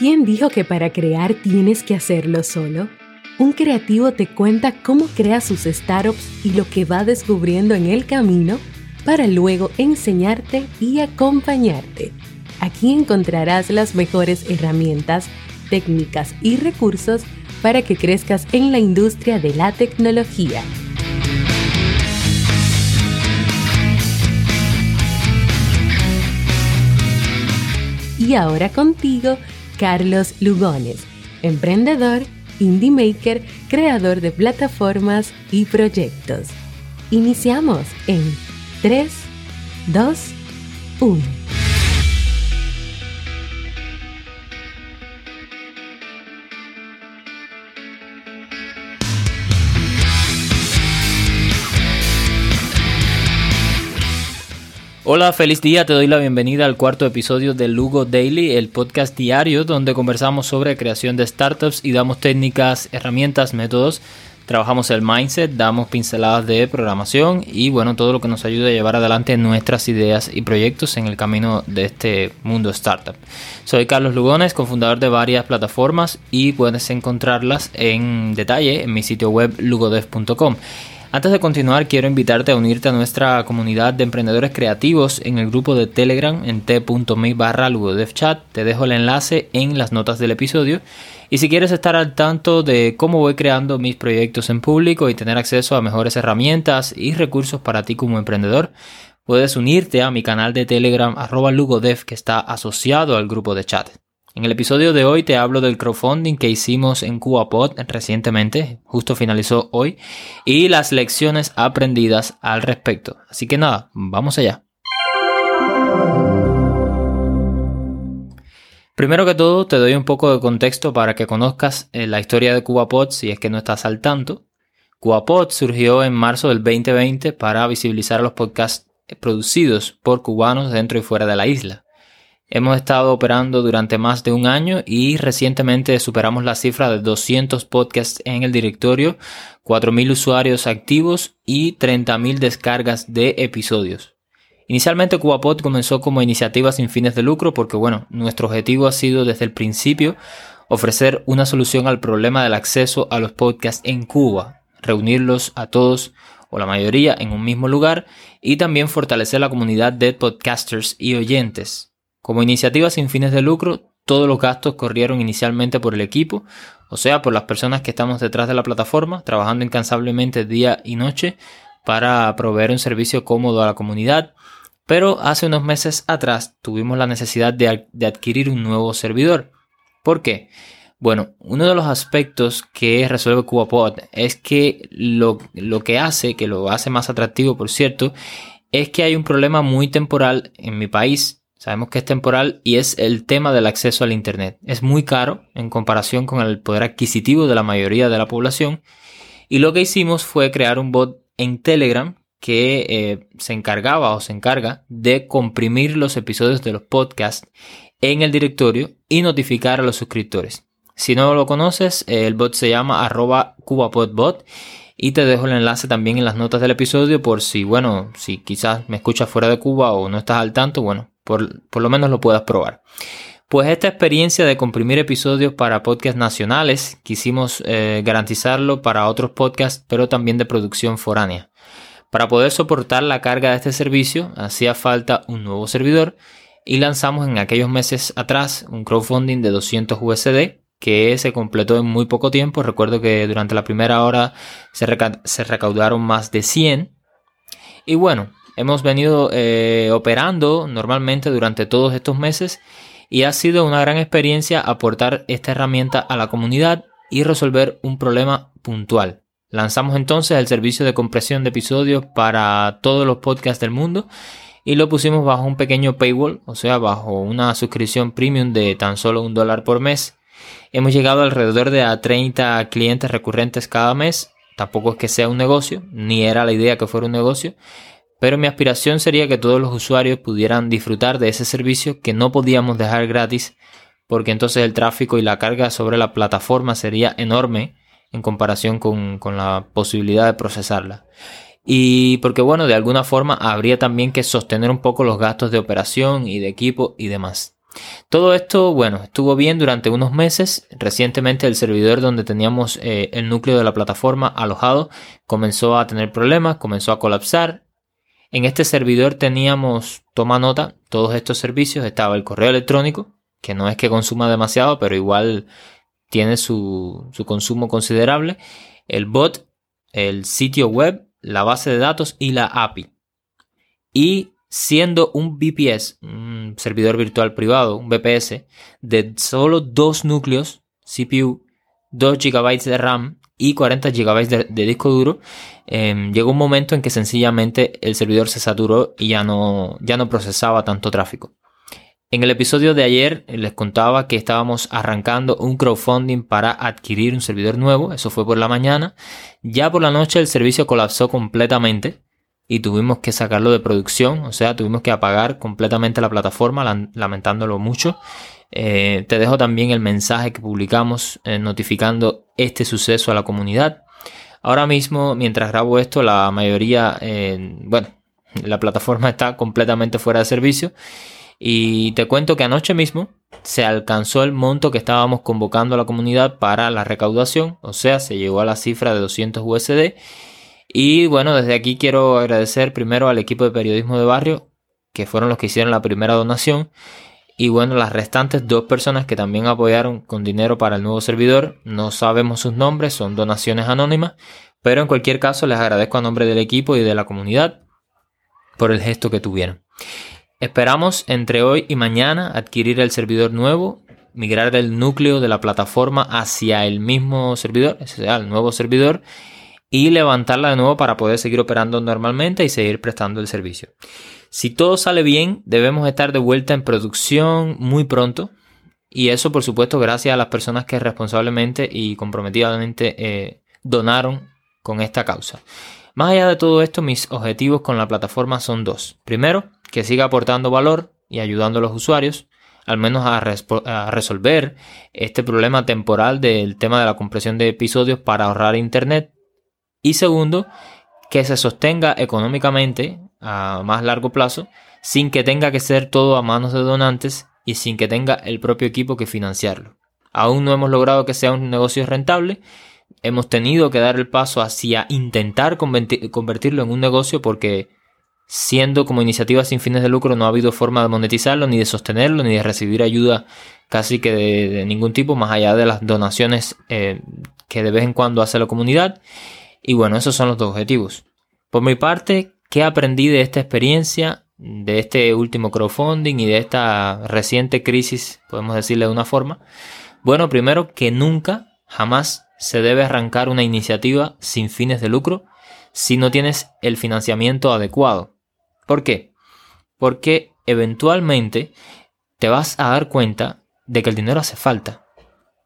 ¿Quién dijo que para crear tienes que hacerlo solo? Un creativo te cuenta cómo crea sus startups y lo que va descubriendo en el camino para luego enseñarte y acompañarte. Aquí encontrarás las mejores herramientas, técnicas y recursos para que crezcas en la industria de la tecnología. Y ahora contigo, Carlos Lugones, emprendedor, indie maker, creador de plataformas y proyectos. Iniciamos en 3, 2, 1. Hola, feliz día, te doy la bienvenida al cuarto episodio de Lugo Daily, el podcast diario donde conversamos sobre creación de startups y damos técnicas, herramientas, métodos. Trabajamos el mindset, damos pinceladas de programación y bueno, todo lo que nos ayude a llevar adelante nuestras ideas y proyectos en el camino de este mundo startup. Soy Carlos Lugones, cofundador de varias plataformas y puedes encontrarlas en detalle en mi sitio web lugodev.com. Antes de continuar, quiero invitarte a unirte a nuestra comunidad de emprendedores creativos en el grupo de Telegram en t.me barra chat. Te dejo el enlace en las notas del episodio. Y si quieres estar al tanto de cómo voy creando mis proyectos en público y tener acceso a mejores herramientas y recursos para ti como emprendedor, puedes unirte a mi canal de Telegram arroba lugodev que está asociado al grupo de chat. En el episodio de hoy te hablo del crowdfunding que hicimos en CubaPod recientemente, justo finalizó hoy, y las lecciones aprendidas al respecto. Así que nada, vamos allá. Primero que todo, te doy un poco de contexto para que conozcas eh, la historia de CubaPod si es que no estás al tanto. CubaPod surgió en marzo del 2020 para visibilizar los podcasts producidos por cubanos dentro y fuera de la isla. Hemos estado operando durante más de un año y recientemente superamos la cifra de 200 podcasts en el directorio, 4.000 usuarios activos y 30.000 descargas de episodios. Inicialmente CubaPod comenzó como iniciativa sin fines de lucro porque bueno, nuestro objetivo ha sido desde el principio ofrecer una solución al problema del acceso a los podcasts en Cuba, reunirlos a todos o la mayoría en un mismo lugar y también fortalecer la comunidad de podcasters y oyentes. Como iniciativa sin fines de lucro, todos los gastos corrieron inicialmente por el equipo, o sea, por las personas que estamos detrás de la plataforma, trabajando incansablemente día y noche para proveer un servicio cómodo a la comunidad. Pero hace unos meses atrás tuvimos la necesidad de, adquirir un nuevo servidor. ¿Por qué? Bueno, uno de los aspectos que resuelve CubaPod es que lo, lo, que hace, que lo hace más atractivo, por cierto, es que hay un problema muy temporal en mi país Sabemos que es temporal y es el tema del acceso al Internet. Es muy caro en comparación con el poder adquisitivo de la mayoría de la población. Y lo que hicimos fue crear un bot en Telegram que eh, se encargaba o se encarga de comprimir los episodios de los podcasts en el directorio y notificar a los suscriptores. Si no lo conoces, el bot se llama arroba cubapodbot y te dejo el enlace también en las notas del episodio por si, bueno, si quizás me escuchas fuera de Cuba o no estás al tanto, bueno, por, lo menos lo puedas probar. Pues esta experiencia de comprimir episodios para podcasts nacionales quisimos eh, garantizarlo para otros podcasts, pero también de producción foránea. Para poder soportar la carga de este servicio hacía falta un nuevo servidor y lanzamos en aquellos meses atrás un crowdfunding de 200 USD que se completó en muy poco tiempo. Recuerdo que durante la primera hora se, se recaudaron más de 100. Y bueno, hemos venido eh, operando normalmente durante todos estos meses y ha sido una gran experiencia aportar esta herramienta a la comunidad y resolver un problema puntual. Lanzamos entonces el servicio de compresión de episodios para todos los podcasts del mundo y lo pusimos bajo un pequeño paywall, o sea, bajo una suscripción premium de tan solo un dólar por mes. Hemos llegado alrededor de a 30 clientes recurrentes cada mes. Tampoco es que sea un negocio, ni era la idea que fuera un negocio, pero mi aspiración sería que todos los usuarios pudieran disfrutar de ese servicio que no podíamos dejar gratis porque entonces el tráfico y la carga sobre la plataforma sería enorme en comparación con, la posibilidad de procesarla. Y porque bueno, de alguna forma habría también que sostener un poco los gastos de operación y de equipo y demás. Todo esto, bueno, estuvo bien durante unos meses. Recientemente el servidor donde teníamos eh, el núcleo de la plataforma alojado comenzó a tener problemas, comenzó a colapsar. En este servidor teníamos, toma nota, todos estos servicios. Estaba el correo electrónico, que no es que consuma demasiado, pero igual tiene su, su consumo considerable. El bot, el sitio web, la base de datos y la API. Y siendo un VPS, un servidor virtual privado, un VPS, de solo dos núcleos, CPU, 2 GB de RAM y 40 GB de, disco duro, em, llegó un momento en que sencillamente el servidor se saturó y ya no, ya no procesaba tanto tráfico. En el episodio de ayer les contaba que estábamos arrancando un crowdfunding para adquirir un servidor nuevo, eso fue por la mañana. Ya por la noche el servicio colapsó completamente y tuvimos que sacarlo de producción, o sea, tuvimos que apagar completamente la plataforma, lamentándolo mucho. Eh, te dejo también el mensaje que publicamos eh, notificando este suceso a la comunidad. Ahora mismo, mientras grabo esto, la mayoría, eh, bueno, la plataforma está completamente fuera de servicio. Y te cuento que anoche mismo se alcanzó el monto que estábamos convocando a la comunidad para la recaudación, o sea, se llegó a la cifra de 200 USD y bueno, desde aquí quiero agradecer primero al equipo de periodismo de barrio, que fueron los que hicieron la primera donación. Y bueno, las restantes dos personas que también apoyaron con dinero para el nuevo servidor, no sabemos sus nombres, son donaciones anónimas, pero en cualquier caso les agradezco a nombre del equipo y de la comunidad por el gesto que tuvieron. Esperamos entre hoy y mañana adquirir el servidor nuevo, migrar del núcleo de la plataforma hacia el mismo servidor, o sea, el nuevo servidor, y levantarla de nuevo para poder seguir operando normalmente y seguir prestando el servicio. Si todo sale bien, debemos estar de vuelta en producción muy pronto. Y eso, por supuesto, gracias a las personas que responsablemente y comprometidamente eh, donaron con esta causa. Más allá de todo esto, mis objetivos con la plataforma son dos. Primero, que siga aportando valor y ayudando a los usuarios, al menos a, a, resolver este problema temporal del tema de la compresión de episodios para ahorrar internet y segundo, que se sostenga económicamente a más largo plazo sin que tenga que ser todo a manos de donantes y sin que tenga el propio equipo que financiarlo. Aún no hemos logrado que sea un negocio rentable, hemos tenido que dar el paso hacia intentar convertirlo en un negocio porque siendo como iniciativa sin fines de lucro no ha habido forma de monetizarlo, ni de sostenerlo, ni de recibir ayuda casi que de, ningún tipo, más allá de las donaciones eh, que de vez en cuando hace la comunidad. Y bueno, esos son los dos objetivos. Por mi parte, ¿qué aprendí de esta experiencia, de este último crowdfunding y de esta reciente crisis, podemos decirle de una forma? Bueno, primero que nunca, jamás se debe arrancar una iniciativa sin fines de lucro si no tienes el financiamiento adecuado. ¿Por qué? Porque eventualmente te vas a dar cuenta de que el dinero hace falta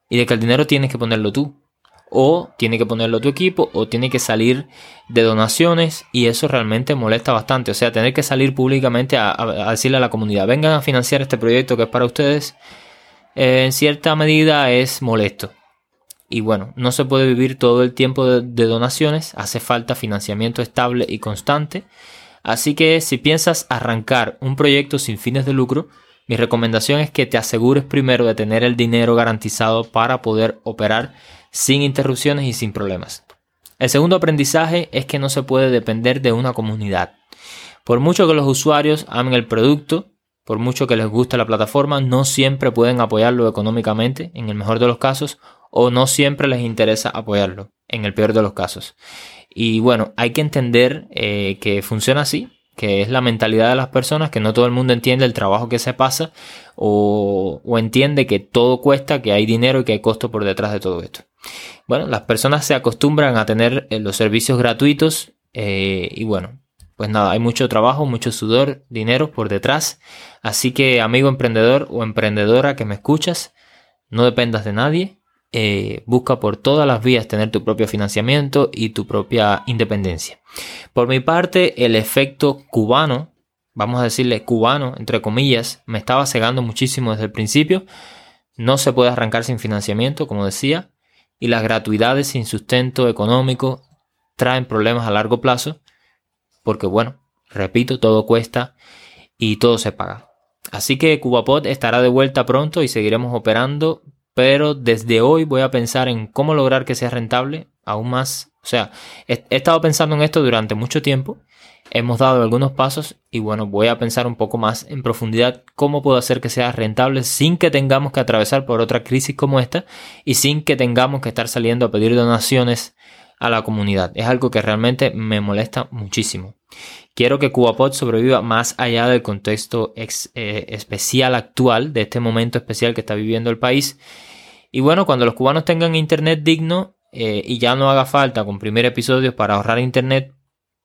y de que el dinero tienes que ponerlo tú o tiene que ponerlo tu equipo o tiene que salir de donaciones y eso realmente molesta bastante. O sea, tener que salir públicamente a, decirle a la comunidad, vengan a financiar este proyecto que es para ustedes, en cierta medida es molesto. Y bueno, no se puede vivir todo el tiempo de donaciones, hace falta financiamiento estable y constante. Así que si piensas arrancar un proyecto sin fines de lucro, mi recomendación es que te asegures primero de tener el dinero garantizado para poder operar sin interrupciones y sin problemas. El segundo aprendizaje es que no se puede depender de una comunidad. Por mucho que los usuarios amen el producto, por mucho que les guste la plataforma, no siempre pueden apoyarlo económicamente, en el mejor de los casos, o no siempre les interesa apoyarlo, en el peor de los casos. Y bueno, hay que entender eh, que funciona así, que es la mentalidad de las personas, que no todo el mundo entiende el trabajo que se pasa o, entiende que todo cuesta, que hay dinero y que hay costo por detrás de todo esto. Bueno, las personas se acostumbran a tener eh, los servicios gratuitos eh, y bueno, pues nada, hay mucho trabajo, mucho sudor, dinero por detrás. Así que amigo emprendedor o emprendedora que me escuchas, no dependas de nadie. Eh, busca por todas las vías tener tu propio financiamiento y tu propia independencia. Por mi parte, el efecto cubano, vamos a decirle cubano, entre comillas, me estaba cegando muchísimo desde el principio. No se puede arrancar sin financiamiento, como decía, y las gratuidades sin sustento económico traen problemas a largo plazo, porque bueno, repito, todo cuesta y todo se paga. Así que CubaPod estará de vuelta pronto y seguiremos operando, pero desde hoy voy a pensar en cómo lograr que sea rentable aún más. O sea, he, estado pensando en esto durante mucho tiempo hemos dado algunos pasos y bueno, voy a pensar un poco más en profundidad cómo puedo hacer que sea rentable sin que tengamos que atravesar por otra crisis como esta y sin que tengamos que estar saliendo a pedir donaciones a la comunidad. Es algo que realmente me molesta muchísimo. Quiero que CubaPod sobreviva más allá del contexto eh, especial actual, de este momento especial que está viviendo el país. Y bueno, cuando los cubanos tengan internet digno eh, y ya no haga falta comprimir episodios para ahorrar internet,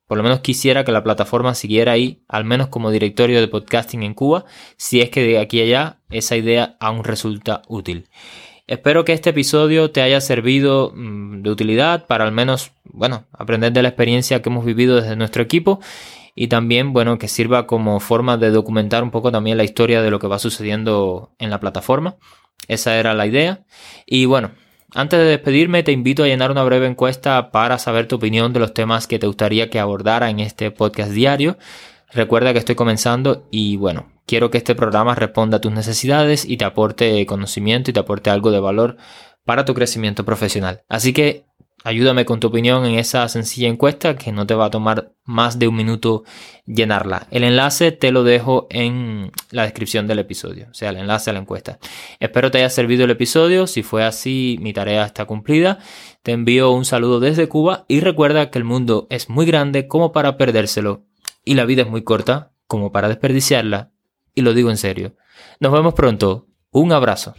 por lo menos quisiera que la plataforma siguiera ahí, al menos como directorio de podcasting en Cuba, si es que de aquí a allá esa idea aún resulta útil. Espero que este episodio te haya servido mm, de utilidad para al menos, bueno, aprender de la experiencia que hemos vivido desde nuestro equipo y también, bueno, que sirva como forma de documentar un poco también la historia de lo que va sucediendo en la plataforma. Esa era la idea. Y bueno, antes de despedirme, te invito a llenar una breve encuesta para saber tu opinión de los temas que te gustaría que abordara en este podcast diario. Recuerda que estoy comenzando y bueno, quiero que este programa responda a tus necesidades y te aporte conocimiento y te aporte algo de valor para tu crecimiento profesional. Así que Ayúdame con tu opinión en esa sencilla encuesta que no te va a tomar más de un minuto llenarla. El enlace te lo dejo en la descripción del episodio, o sea, el enlace a la encuesta. Espero te haya servido el episodio. Si fue así, mi tarea está cumplida. Te envío un saludo desde Cuba y recuerda que el mundo es muy grande como para perdérselo y la vida es muy corta como para desperdiciarla. Y lo digo en serio. Nos vemos pronto. Un abrazo.